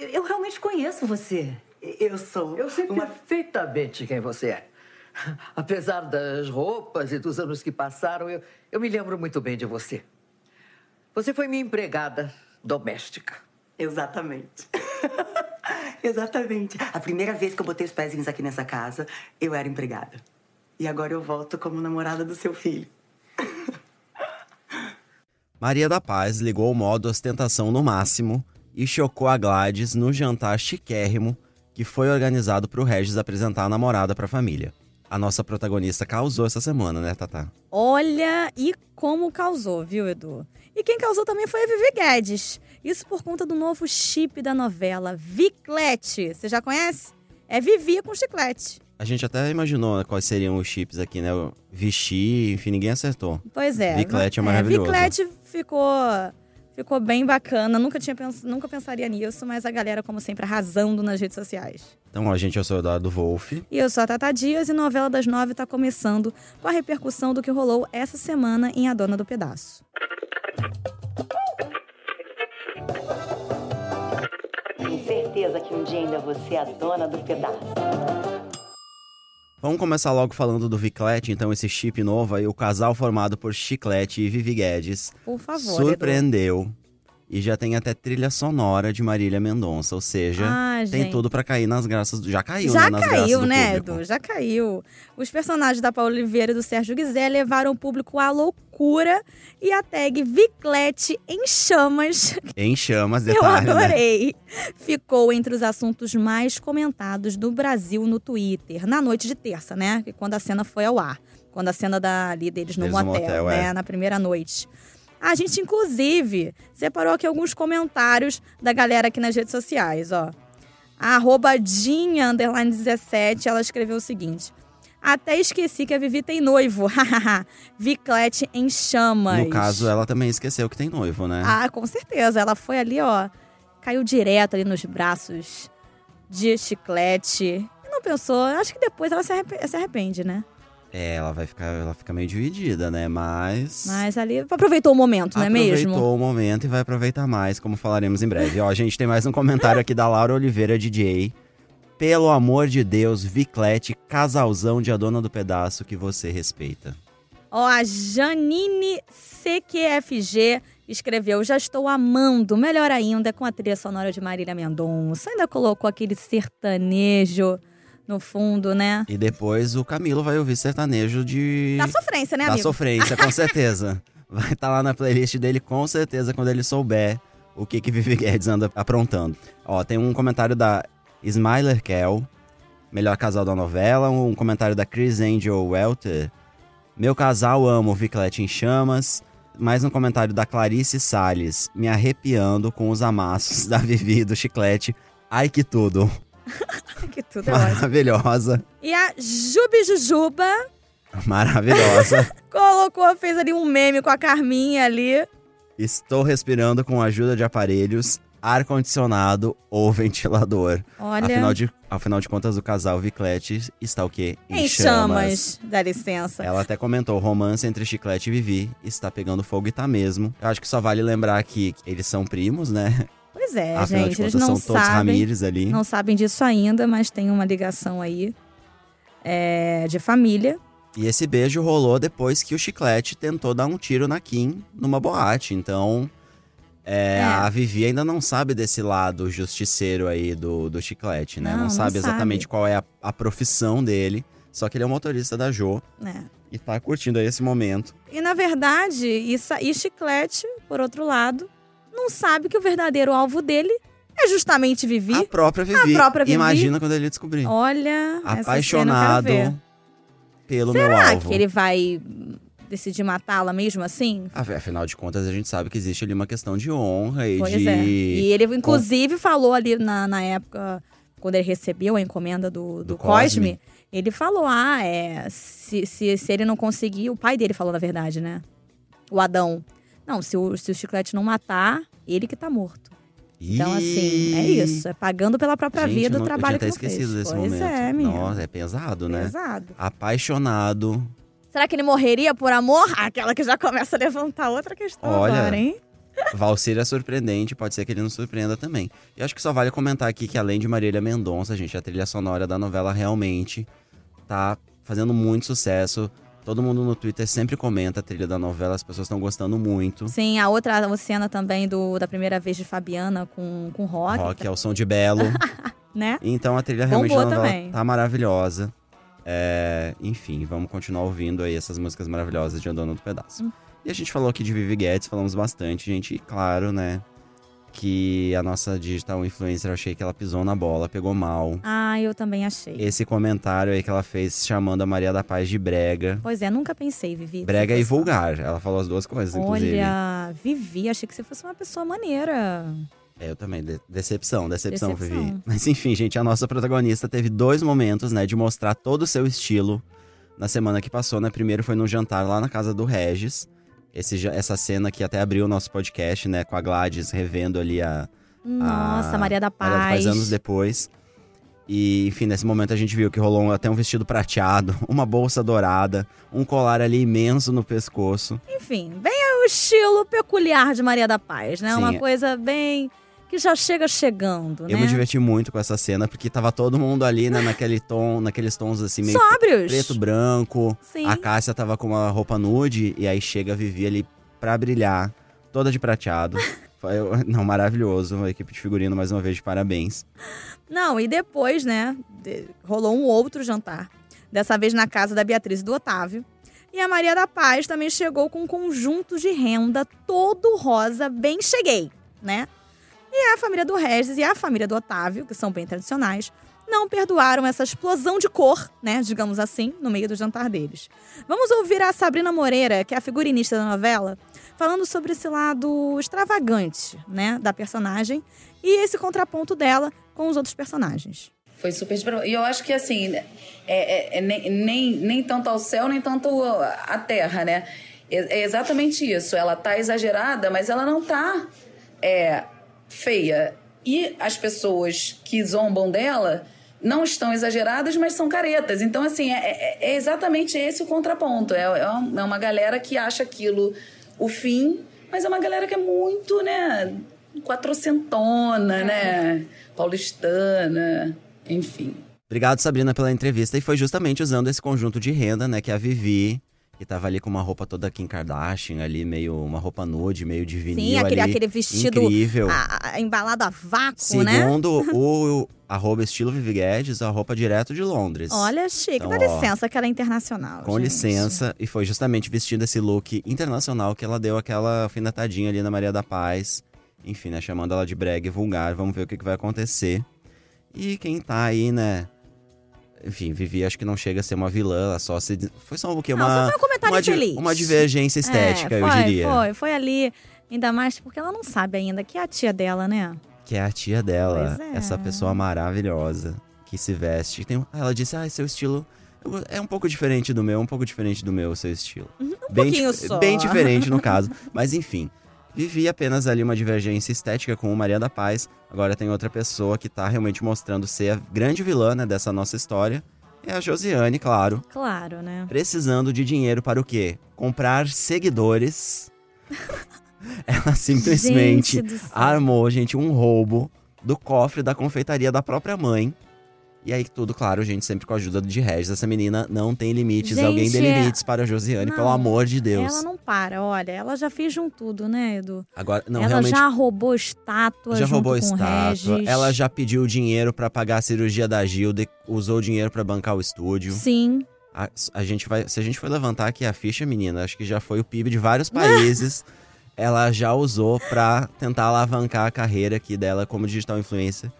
eu, realmente conheço você. Eu sou. Eu sei uma... perfeitamente quem você é. Apesar das roupas e dos anos que passaram, eu, eu me lembro muito bem de você. Você foi minha empregada doméstica. Exatamente. Exatamente. A primeira vez que eu botei os pezinhos aqui nessa casa, eu era empregada. E agora eu volto como namorada do seu filho. Maria da Paz ligou o modo ostentação no máximo e chocou a Gladys no jantar chiquérrimo que foi organizado para o Regis apresentar a namorada para a família. A nossa protagonista causou essa semana, né, Tatá? Olha, e como causou, viu, Edu? E quem causou também foi a Vivi Guedes. Isso por conta do novo chip da novela, Viclete. Você já conhece? É Vivi com chiclete. A gente até imaginou né, quais seriam os chips aqui, né? Vichy, enfim, ninguém acertou. Pois é. Viclete é maravilhoso. É, Viclete ficou, ficou bem bacana. Nunca, tinha pens... Nunca pensaria nisso, mas a galera, como sempre, arrasando nas redes sociais. Então, a gente, eu sou o Eduardo Wolff. E eu sou a Tata Dias e Novela das Nove está começando com a repercussão do que rolou essa semana em A Dona do Pedaço. Tenho certeza que um dia ainda você é a dona do pedaço. Vamos começar logo falando do Viclete, então, esse chip novo aí, o casal formado por Chiclete e Vivi Guedes. Por favor. Surpreendeu. Edu. E já tem até trilha sonora de Marília Mendonça, ou seja, ah, tem tudo para cair nas graças do. Já caiu, já né? Nas caiu, né, Edu? Já caiu. Os personagens da Paula Oliveira e do Sérgio Guizé levaram o público à loucura e a tag Viclete em chamas. Em chamas, detalhe, Eu né? adorei. Né? Ficou entre os assuntos mais comentados do Brasil no Twitter, na noite de terça, né? Quando a cena foi ao ar. Quando a cena da, ali deles no Eles no motel, motel, né? é. Na primeira noite. A gente, inclusive, separou aqui alguns comentários da galera aqui nas redes sociais, ó. A arroba Dinha, underline 17, ela escreveu o seguinte. Até esqueci que a Vivi tem noivo. Viclete em chamas. No caso, ela também esqueceu que tem noivo, né? Ah, com certeza. Ela foi ali, ó. Caiu direto ali nos braços de chiclete. E não pensou. Acho que depois ela se, arrepende, se arrepende né? É, ela vai ficar, ela fica meio dividida, né? Mas. Mas ali aproveitou o momento, não é mesmo? Aproveitou o momento e vai aproveitar mais, como falaremos em breve. Ó, a gente tem mais um comentário aqui da Laura Oliveira DJ. Pelo amor de Deus, Viclete, casalzão de A Dona do Pedaço que você respeita. Ó, a Janine CQFG escreveu: Já estou amando, melhor ainda, com a trilha sonora de Marília Mendonça. Ainda colocou aquele sertanejo no fundo, né? E depois o Camilo vai ouvir sertanejo de. Da sofrência, né, da amigo? Da sofrência, com certeza. Vai estar tá lá na playlist dele, com certeza, quando ele souber o que que Vivi Guedes anda aprontando. Ó, tem um comentário da Smiler Kel, melhor casal da novela. Um comentário da Chris Angel Welter. Meu casal amo Viclete em chamas. Mais um comentário da Clarice Salles, me arrepiando com os amassos da Vivi do chiclete. Ai que tudo. que tudo é Maravilhosa. E a Jubi Jujuba. Maravilhosa. colocou, fez ali um meme com a Carminha ali. Estou respirando com a ajuda de aparelhos, ar-condicionado ou ventilador. Olha. Afinal de, afinal de contas, o casal Viclete está o quê? Em, em chamas. chamas. Dá licença. Ela até comentou: o romance entre Chiclete e Vivi está pegando fogo e tá mesmo. Eu acho que só vale lembrar que eles são primos, né? Pois é, Afinal gente. Eles não são todos sabem. Não sabem disso ainda, mas tem uma ligação aí é, de família. E esse beijo rolou depois que o Chiclete tentou dar um tiro na Kim numa boate. Então, é, é. a Vivi ainda não sabe desse lado justiceiro aí do, do Chiclete, né? Não, não, não sabe sabe. exatamente qual é a, a, profissão dele. Só que ele é um motorista da Jo. É. E tá curtindo aí esse momento. E na verdade, isso, e Chiclete, por outro lado, não sabe que o verdadeiro alvo dele é justamente Vivi. A própria Vivi. A própria Vivi. Imagina quando ele descobrir. Olha, apaixonado pelo Será meu alvo. que ele vai decidir matá-la mesmo assim? Afinal de contas, a gente sabe que existe ali uma questão de honra e pois de. É. E ele, inclusive, Com... falou ali na, na época, quando ele recebeu a encomenda do, do, do Cosme, Cosme, ele falou: ah, é. Se, se, se ele não conseguir. O pai dele falou, na verdade, né? O Adão. Não, se o, se o chiclete não matar, ele que tá morto. Então, assim, é isso. É pagando pela própria Gente, vida não, o trabalho eu tinha que até não esquecido fez. desse pois momento. é, menino. Nossa, é pesado, né? Pesado. Apaixonado. Será que ele morreria por amor? Aquela que já começa a levantar outra questão Olha, agora, hein? Valcir é surpreendente, pode ser que ele nos surpreenda também. E acho que só vale comentar aqui que além de Marília Mendonça, gente, a trilha sonora da novela realmente tá fazendo muito sucesso. Todo mundo no Twitter sempre comenta a trilha da novela, as pessoas estão gostando muito. Sim, a outra cena também do, da primeira vez de Fabiana com, com rock, Rock é o som de Belo. né? Então a trilha realmente da novela também. tá maravilhosa. É, enfim, vamos continuar ouvindo aí essas músicas maravilhosas de Andando do Pedaço. Hum. E a gente falou aqui de Vivi Guedes, falamos bastante, gente. E claro, né, que a nossa digital influencer, achei que ela pisou na bola, pegou mal. Ah, eu também achei. Esse comentário aí que ela fez chamando a Maria da Paz de brega. Pois é, nunca pensei, Vivi. Brega e vulgar. Ela falou as duas coisas, inclusive. Olha, Vivi, achei que você fosse uma pessoa maneira. É, eu também. De- decepção, decepção, Decepção. Vivi. Mas enfim, gente, a nossa protagonista teve dois momentos, né, de mostrar todo o seu estilo na semana que passou, né? Primeiro foi num jantar lá na casa do Regis. Esse, essa cena que até abriu o nosso podcast, né? Com a Gladys revendo ali a. Nossa, a Maria da Paz. Maria da Paz anos depois. E, enfim, nesse momento a gente viu que rolou até um vestido prateado, uma bolsa dourada, um colar ali imenso no pescoço. Enfim, bem o estilo peculiar de Maria da Paz, né? Sim, Uma é. coisa bem. Que já chega chegando, né? Eu me diverti muito com essa cena, porque tava todo mundo ali, né, naquele tom, naqueles tons assim, meio Sóbrios. preto, branco. Sim. A Cássia tava com uma roupa nude, e aí chega a Vivi ali pra brilhar, toda de prateado. Foi, não, maravilhoso. A equipe de figurino, mais uma vez, de parabéns. Não, e depois, né, rolou um outro jantar. Dessa vez na casa da Beatriz e do Otávio. E a Maria da Paz também chegou com um conjunto de renda todo rosa, bem cheguei, né? E a família do Regis e a família do Otávio, que são bem tradicionais, não perdoaram essa explosão de cor, né, digamos assim, no meio do jantar deles. Vamos ouvir a Sabrina Moreira, que é a figurinista da novela, falando sobre esse lado extravagante, né, da personagem e esse contraponto dela com os outros personagens. Foi super. E eu acho que assim, é, é- é nem, nem, nem tanto ao céu, nem tanto à terra, né? É, é exatamente isso. Ela tá exagerada, mas ela não tá é, feia. E as pessoas que zombam dela não estão exageradas, mas são caretas. Então, assim, é, é- é exatamente esse o contraponto. É, é uma- é uma galera que acha aquilo o fim, mas é uma galera que é muito, né? Quatrocentona, né? Paulistana, enfim. Obrigado, Sabrina, pela entrevista. E foi justamente usando esse conjunto de renda, né, que a Vivi, que tava ali com uma roupa toda Kim Kardashian, ali meio uma roupa nude, meio de vinil Sim, aquele, ali, aquele vestido incrível. a- a- embalado a vácuo, né? Segundo o arroba estilo Vivi Guedes, a roupa direto de Londres. Olha, chique. Então, Dá ó, licença, que ela é internacional. Com gente. licença, e foi justamente vestindo esse look internacional que ela deu aquela alfinetadinha ali na Maria da Paz. Enfim, né? Chamando ela de brega e vulgar. Vamos ver o que, que vai acontecer. E quem tá aí, né? Enfim, Vivi acho que não chega a ser uma vilã, ela só se. Foi só o quê? Não, Uma, um comentário uma, di- uma divergência estética, é, eu foi, diria. Foi, foi ali. Ainda mais porque ela não sabe ainda que é a tia dela, né? Que é a tia dela, é. essa pessoa maravilhosa que se veste. Tem, ela disse: Ah, seu estilo eu- é um pouco diferente do meu, um pouco diferente do meu, seu estilo. Um bem, pouquinho só. bem diferente no caso. Mas enfim, vivi apenas ali uma divergência estética com o Maria da Paz. Agora tem outra pessoa que tá realmente mostrando ser a grande vilã né, dessa nossa história. É a Josiane, claro. Claro, né? Precisando de dinheiro para o quê? Comprar seguidores. Ela simplesmente Gente armou, gente, um roubo do cofre da confeitaria da própria mãe. E aí, tudo, claro, gente, sempre com a ajuda de Regis. Essa menina não tem limites. Gente, Alguém dê é- limites para a Josiane, Não, pelo amor de Deus. Ela não para, olha. Ela já fez um tudo, né, Edu? Agora, não, ela realmente. já roubou estátua já roubou estátua. Regis. Ela já pediu dinheiro para pagar a cirurgia da Gilda, usou dinheiro para bancar o estúdio. Sim. A, a gente vai, se a gente for levantar aqui a ficha, menina, acho que já foi o PIB de vários países. ela já usou pra tentar alavancar a carreira aqui dela como digital influencer.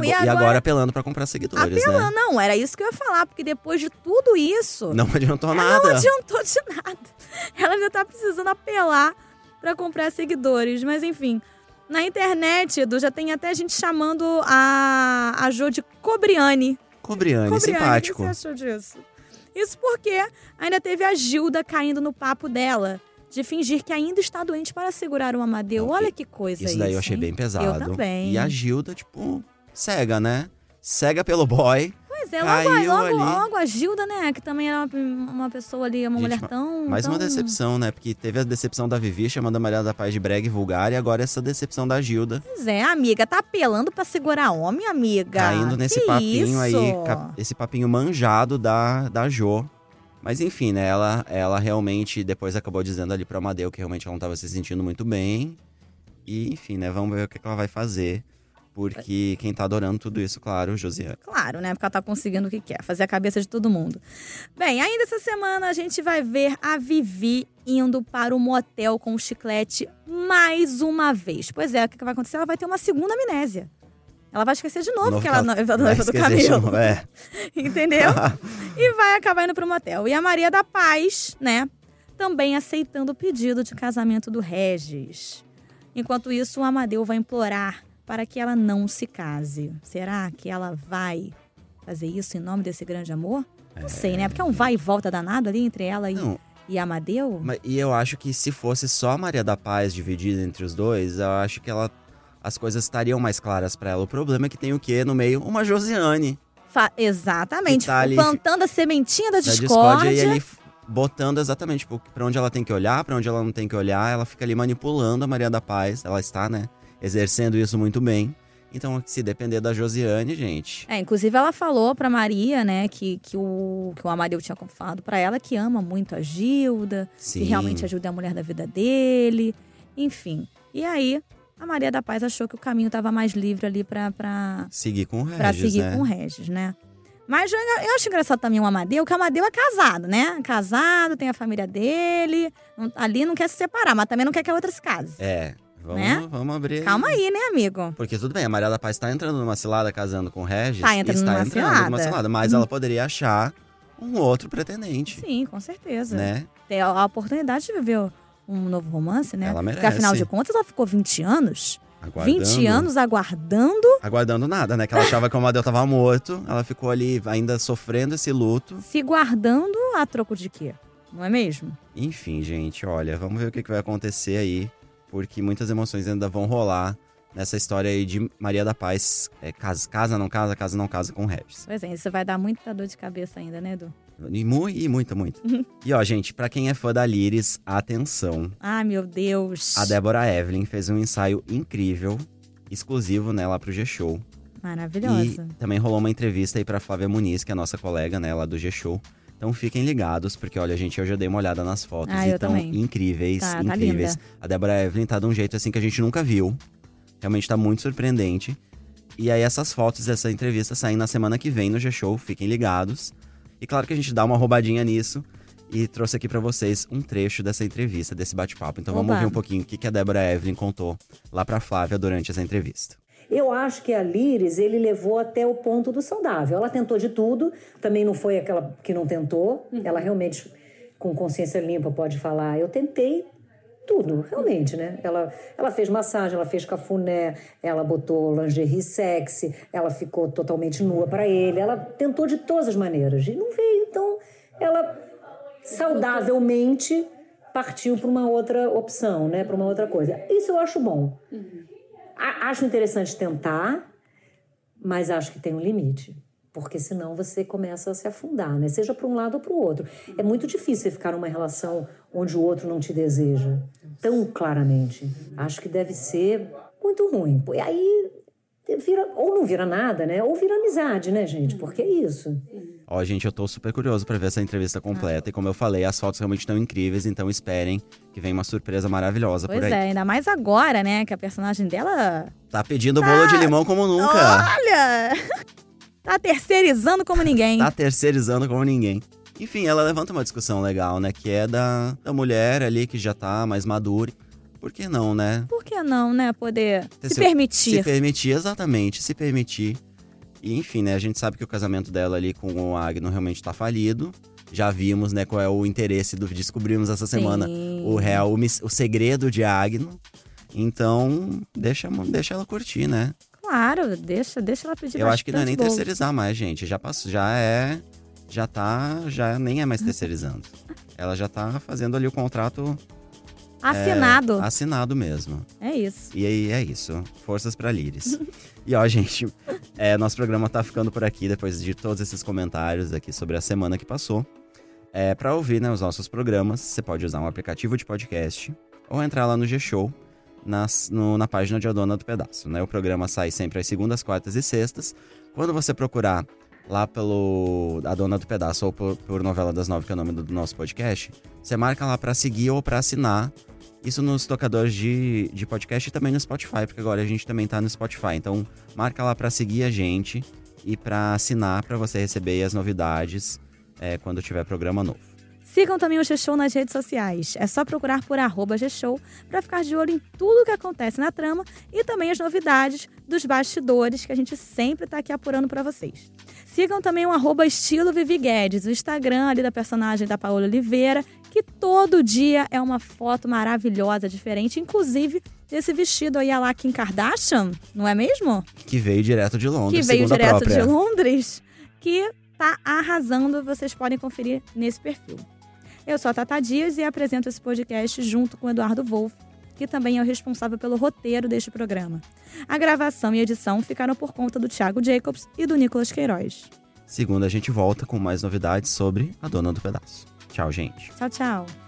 Não, e e, agora... agora- apelando pra comprar seguidores, Apelando, né? não, era isso que eu ia falar, porque depois de tudo isso, Não adiantou nada. não adiantou de nada. Ela ainda tá precisando apelar pra comprar seguidores. Mas enfim, na internet, Edu, já tem até gente chamando a, a Jo de Cobriane. Cobriane, Cobriane, simpático. O que você achou disso? Isso porque ainda teve a Gilda caindo no papo dela. De fingir que ainda está doente para segurar o Amadeu. Olha que coisa Isso daí eu isso, achei hein? bem pesado. Eu também. E a Gilda, tipo, cega, né? Cega pelo boy. Pois é, logo, Caiu logo, ali. logo a Gilda, né? Que também era uma, uma pessoa ali, uma Gente, mulher tão. Mais uma tão- decepção, né? Porque teve a decepção da Vivi chamando a Maria da Paz de brega e vulgar, e agora essa decepção da Gilda. Pois é, amiga, tá apelando pra segurar homem, amiga. caindo nesse Que papinho aí, isso? cap- esse papinho manjado da, da Jo. Mas enfim, né? Ela, ela realmente depois acabou dizendo ali pro Amadeu que realmente ela não tava se sentindo muito bem. E enfim, né? Vamos ver o que, que ela vai fazer. Porque quem tá adorando tudo isso, claro, Josiane. Claro, né? Porque ela tá conseguindo o que quer, fazer a cabeça de todo mundo. Bem, ainda essa semana a gente vai ver a Vivi indo para o motel com o chiclete mais uma vez. Pois é, o que vai acontecer? Ela vai ter uma segunda amnésia. Ela vai esquecer de novo, Novo que ela é noiva noiva do Camilo. É. Entendeu? e vai acabar indo pro motel. E a Maria da Paz, né? Também aceitando o pedido de casamento do Regis. Enquanto isso, o Amadeu vai implorar para que ela não se case. Será que ela vai fazer isso em nome desse grande amor? Não sei, né? Porque é um vai e volta danado ali entre ela e, Não, e Amadeu. mas- e eu acho que se fosse só a Maria da Paz dividida entre os dois, eu acho que ela as coisas estariam mais claras pra ela. O problema é que tem o quê no meio? Uma Josiane Fa- Exatamente. Tá ali- plantando a sementinha da da discórdia. discórdia e ali botando exatamente tipo, pra onde ela tem que olhar, pra onde ela não tem que olhar. Ela fica ali manipulando a Maria da Paz. Ela está, né, exercendo isso muito bem. Então, se depender da Josiane, gente, É, inclusive ela falou pra Maria, né, que, que, o, que o Amadeu tinha falado pra ela que ama muito a Gilda, sim. que realmente a Gilda é a mulher da vida dele, enfim. E aí, a Maria da Paz achou que o caminho tava mais livre ali pra, pra, seguir com o Regis, pra seguir né? com o Regis, né? Mas eu, eu acho engraçado também o Amadeu, que o Amadeu é casado, né? Casado, tem a família dele, ali não quer se separar, mas também não quer que a outra se case. É, vamos, Né? vamos abrir. Calma aí, né, amigo? Porque tudo bem, a Maria da Paz tá entrando numa cilada casando com o Regis. Tá entrando está numa entrando cilada. numa cilada. Mas ela poderia achar um outro pretendente, Sim, com certeza. né? ter a oportunidade de viver um novo romance, né? Ela Porque afinal merece. de contas ela ficou 20 anos. Aguardando. 20 anos aguardando, Aguardando nada, né? Que ela achava que o Amadeu tava morto. Ela ficou ali ainda sofrendo esse luto. se guardando a troco de quê? Não é mesmo? Enfim, gente, olha, vamos ver o que vai acontecer aí. Porque muitas emoções ainda vão rolar nessa história aí de Maria da Paz. É, casa, casa, não casa, casa, não casa com o Regis. Pois é, isso vai dar muita dor de cabeça ainda, né, Edu? E, mu e muita, muito. e ó, gente, pra quem é fã da Liris, atenção. Ai, meu Deus. A Débora Evelyn fez um ensaio incrível, exclusivo, né, lá pro G-Show. Maravilhosa. E também rolou uma entrevista aí pra Flávia Muniz, que é a nossa colega, né, lá do G-Show. Então fiquem ligados, porque olha, gente, eu já dei uma olhada nas fotos Ah, e estão incríveis, Tá, tá incríveis. linda. a Débora Evelyn tá de um jeito assim que a gente nunca viu. Realmente tá muito surpreendente. E aí essas fotos dessa entrevista saem na semana que vem no G-Show, fiquem ligados. E claro que a gente dá uma roubadinha nisso e trouxe aqui pra vocês um trecho dessa entrevista, desse bate-papo. Então vamos Oba. ouvir um pouquinho o que que a Débora Evelyn contou lá pra Flávia durante essa entrevista. Eu acho que a Liris ele levou até o ponto do saudável. Ela tentou de tudo, também não foi aquela que não tentou. Ela realmente, com consciência limpa, pode falar: eu tentei tudo, realmente, né? Ela, ela fez massagem, ela fez cafuné, ela botou lingerie sexy, ela ficou totalmente nua para ele. Ela tentou de todas as maneiras e não veio. Então, ela saudavelmente partiu para uma outra opção, né? Para uma outra coisa. Isso eu acho bom. A- Acho interessante tentar, mas acho que tem um limite. Porque senão você começa a se afundar, né? Seja para um lado ou para o outro. É muito difícil ficar numa relação onde o outro não te deseja tão claramente. Acho que deve ser muito ruim. E aí vira, ou não vira nada, né? Ou vira amizade, né, gente? Porque é isso. Ó, gente, eu tô super curioso pra ver essa entrevista completa. E como eu falei, as fotos realmente estão incríveis, então esperem que vem uma surpresa maravilhosa Pois por aí. é, ainda mais agora, né? Que a personagem dela. Tá pedindo bolo de limão como nunca. Olha! tá terceirizando como ninguém. Tá terceirizando como ninguém. Enfim, ela levanta uma discussão legal, né? Que é da, da mulher ali que já tá mais madura. Por que não, né? Por que não, né? Poder se seu- permitir. Se permitir, exatamente, se permitir. E enfim, né? A gente sabe que o casamento dela ali com o Agno realmente tá falido. Já vimos, né, qual é o interesse do. Descobrimos essa semana Sim. o real, o, o segredo de Agno. Então, deixa, deixa ela curtir, né? Claro, deixa, deixa ela pedir Eu acho que não é nem bastante bolo. terceirizar mais, gente. Já passou, já é. Já tá. Já nem é mais terceirizando. Ela já tá fazendo ali o contrato Assinado. É, assinado mesmo. É isso. E aí é isso. Forças pra Liris. e ó, gente, é, nosso programa tá ficando por aqui depois de todos esses comentários aqui sobre a semana que passou. É, para ouvir né, os nossos programas, você pode usar um aplicativo de podcast ou entrar lá no G-Show, nas, no, na página de A Dona do Pedaço. Né? O programa sai sempre às segundas, quartas e sextas. Quando você procurar lá pelo A Dona do Pedaço ou por, por Novela das Nove, que é o nome do, do nosso podcast, você marca lá para seguir ou para assinar. Isso nos tocadores de, de podcast e também no Spotify, porque agora a gente também tá no Spotify. Então, marca lá para seguir a gente e para assinar para você receber as novidades é, quando tiver programa novo. Sigam também o G-Show nas redes sociais. É só procurar por arroba G-Show para ficar de olho em tudo o que acontece na trama e também as novidades dos bastidores que a gente sempre está aqui apurando para vocês. Sigam também o arroba estilo Vivi Guedes, o Instagram ali da personagem da Paola Oliveira, que todo dia é uma foto maravilhosa, diferente, inclusive desse vestido aí a lá Kim Kardashian, não é mesmo? Que veio direto de Londres, Que veio direto própria. de Londres, que tá arrasando, vocês podem conferir nesse perfil. Eu sou a Tata Dias e apresento esse podcast junto com o Eduardo Wolff, que também é o responsável pelo roteiro deste programa. A gravação e edição ficaram por conta do Thiago Jacobs e do Nicolas Queiroz. Segunda a gente volta com mais novidades sobre a Dona do Pedaço. Tchau, gente. Tchau, tchau.